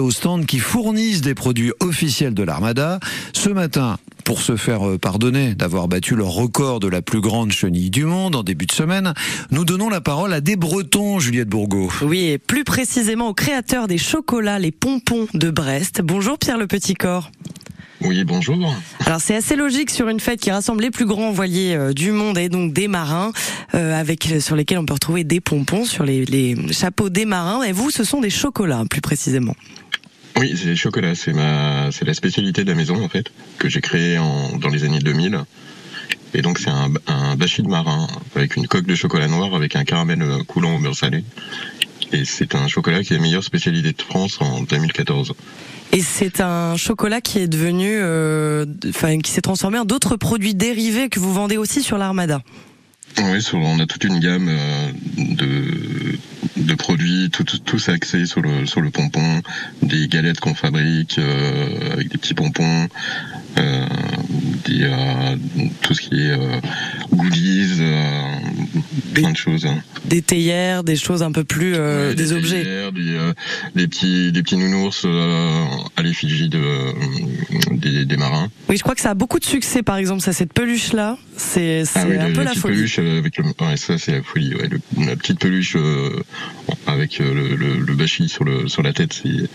aux stands qui fournissent des produits officiels de l'Armada. Ce matin, pour se faire euh, pardonner d'avoir battu le record de la plus grande chenille du monde en début de semaine, nous donnons la parole à des Bretons, Juliette Bourgo. Oui, et plus précisément au créateur des chocolats, les pompons de Brest. Bonjour Pierre Le Petit Corps. Oui, bonjour. Alors c'est assez logique sur une fête qui rassemble les plus grands voiliers euh, du monde et donc des marins, euh, avec sur lesquels on peut retrouver des pompons sur les, les chapeaux des marins. Et vous, ce sont des chocolats, plus précisément. Oui, c'est le chocolat. C'est ma, c'est la spécialité de la maison en fait que j'ai créée en, dans les années 2000. Et donc c'est un, un de marin avec une coque de chocolat noir avec un caramel euh, coulant au beurre salé. Et c'est un chocolat qui est la meilleure spécialité de France en 2014. Et c'est un chocolat qui est devenu, euh, enfin, qui s'est transformé en d'autres produits dérivés que vous vendez aussi sur l'Armada. Oui, on a toute une gamme euh, de, de produits, tout, tout, tous axés sur le, sur le pompon, des galettes qu'on fabrique euh, avec des petits pompons, des, euh, tout ce qui est euh, goodies, euh, plein de choses. hein. Des théières, des choses un peu plus, euh, Ouais, des, objets. théières, Des, des petits, des petits nounours euh, à l'effigie de, des, des marins. Oui, je crois que ça a beaucoup de succès, par exemple, ça, cette peluche-là. C'est, c'est Ah oui, un la, peu la la folie. peluche avec le, ouais, ça c'est la folie. Ouais, le- la petite peluche euh, avec le, le, le sur le sur la tête, c'est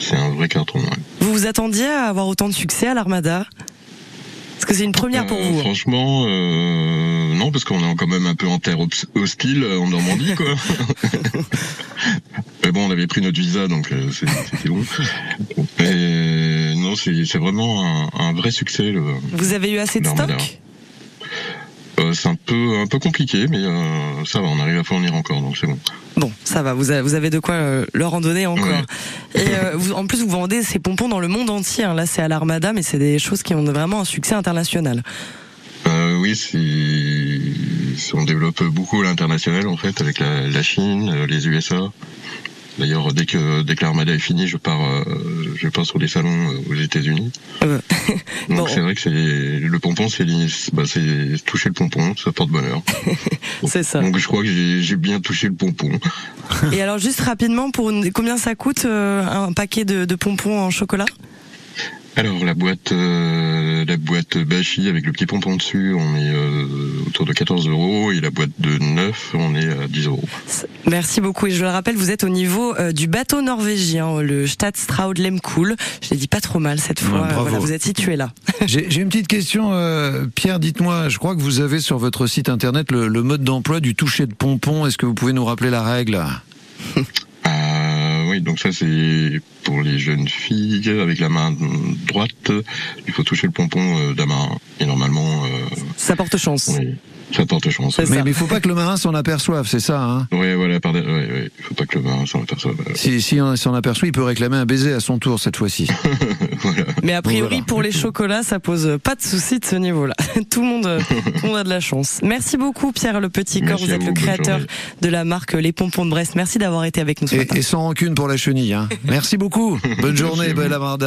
c'est un vrai carton. ouais. Vous vous attendiez à avoir autant de succès à l'Armada? Parce que c'est une première pour Euh, vous. hein. Franchement, euh, non, parce qu'on est quand même un peu en terre hostile en Normandie, quoi. Mais bon, on avait pris notre visa, donc euh, c'était bon. Et non, c'est vraiment un, un vrai succès. le- Vous avez eu assez de stock? C'est un peu un peu compliqué, mais euh, ça va, on arrive à fournir encore, donc c'est bon. Bon, ça va, vous avez, de quoi euh, leur en donner encore. Ouais. Et euh, vous, en plus, vous vendez ces pompons dans le monde entier. hein. Là, c'est à l'Armada, mais c'est des choses qui ont vraiment un succès international. Euh, oui, c'est- on développe beaucoup l'international en fait avec la, la Chine, euh, les USA. D'ailleurs, dès que dès que l'armada est finie, je pars euh, je pars sur des salons euh, aux États-Unis. Euh, Donc Bon. c'est vrai que c'est le pompon, c'est bah, c'est toucher le pompon, ça porte bonheur. c'est ça. Donc je crois que j'ai j'ai bien touché le pompon. Et alors, juste rapidement, pour une- combien ça coûte euh, un paquet de, de pompons en chocolat? Alors la boîte euh, la boîte Bashi avec le petit pompon dessus, on est euh, autour de 14 euros et la boîte de 9, on est à 10 euros. Merci beaucoup. Et je le rappelle, vous êtes au niveau euh, du bateau norvégien, le Stadstraud Lemkool. Je l'ai dit pas trop mal cette fois. Ouais, bravo. Voilà, vous êtes situé là. J'ai une petite question, euh, Pierre, dites-moi, je crois que vous avez sur votre site internet le, le mode d'emploi du toucher de pompon. Est-ce que vous pouvez nous rappeler la règle? oui, donc ça c'est pour les jeunes filles avec la main droite. Il faut toucher le pompon euh, d'un marin. Et normalement, euh, Ça porte chance. oui, ça porte chance. C'est Mais ça. il faut pas que le marin s'en aperçoive, c'est ça hein Ouais, voilà, par ouais, ouais, il faut pas que le marin s'en aperçoive. Si, si on s'en aperçoit, il peut réclamer un baiser à son tour cette fois-ci. voilà. Mais a priori, Voilà. pour les chocolats, ça pose pas de souci de ce niveau-là. Tout le monde, tout le monde a de la chance. Merci beaucoup, Pierre Le Petit Corps. Merci Vous êtes vous, le créateur de la marque Les Pompons de Brest. Merci d'avoir été avec nous ce Et, matin. et sans rancune pour la chenille. Hein. Merci beaucoup. Bonne journée, belle revoir.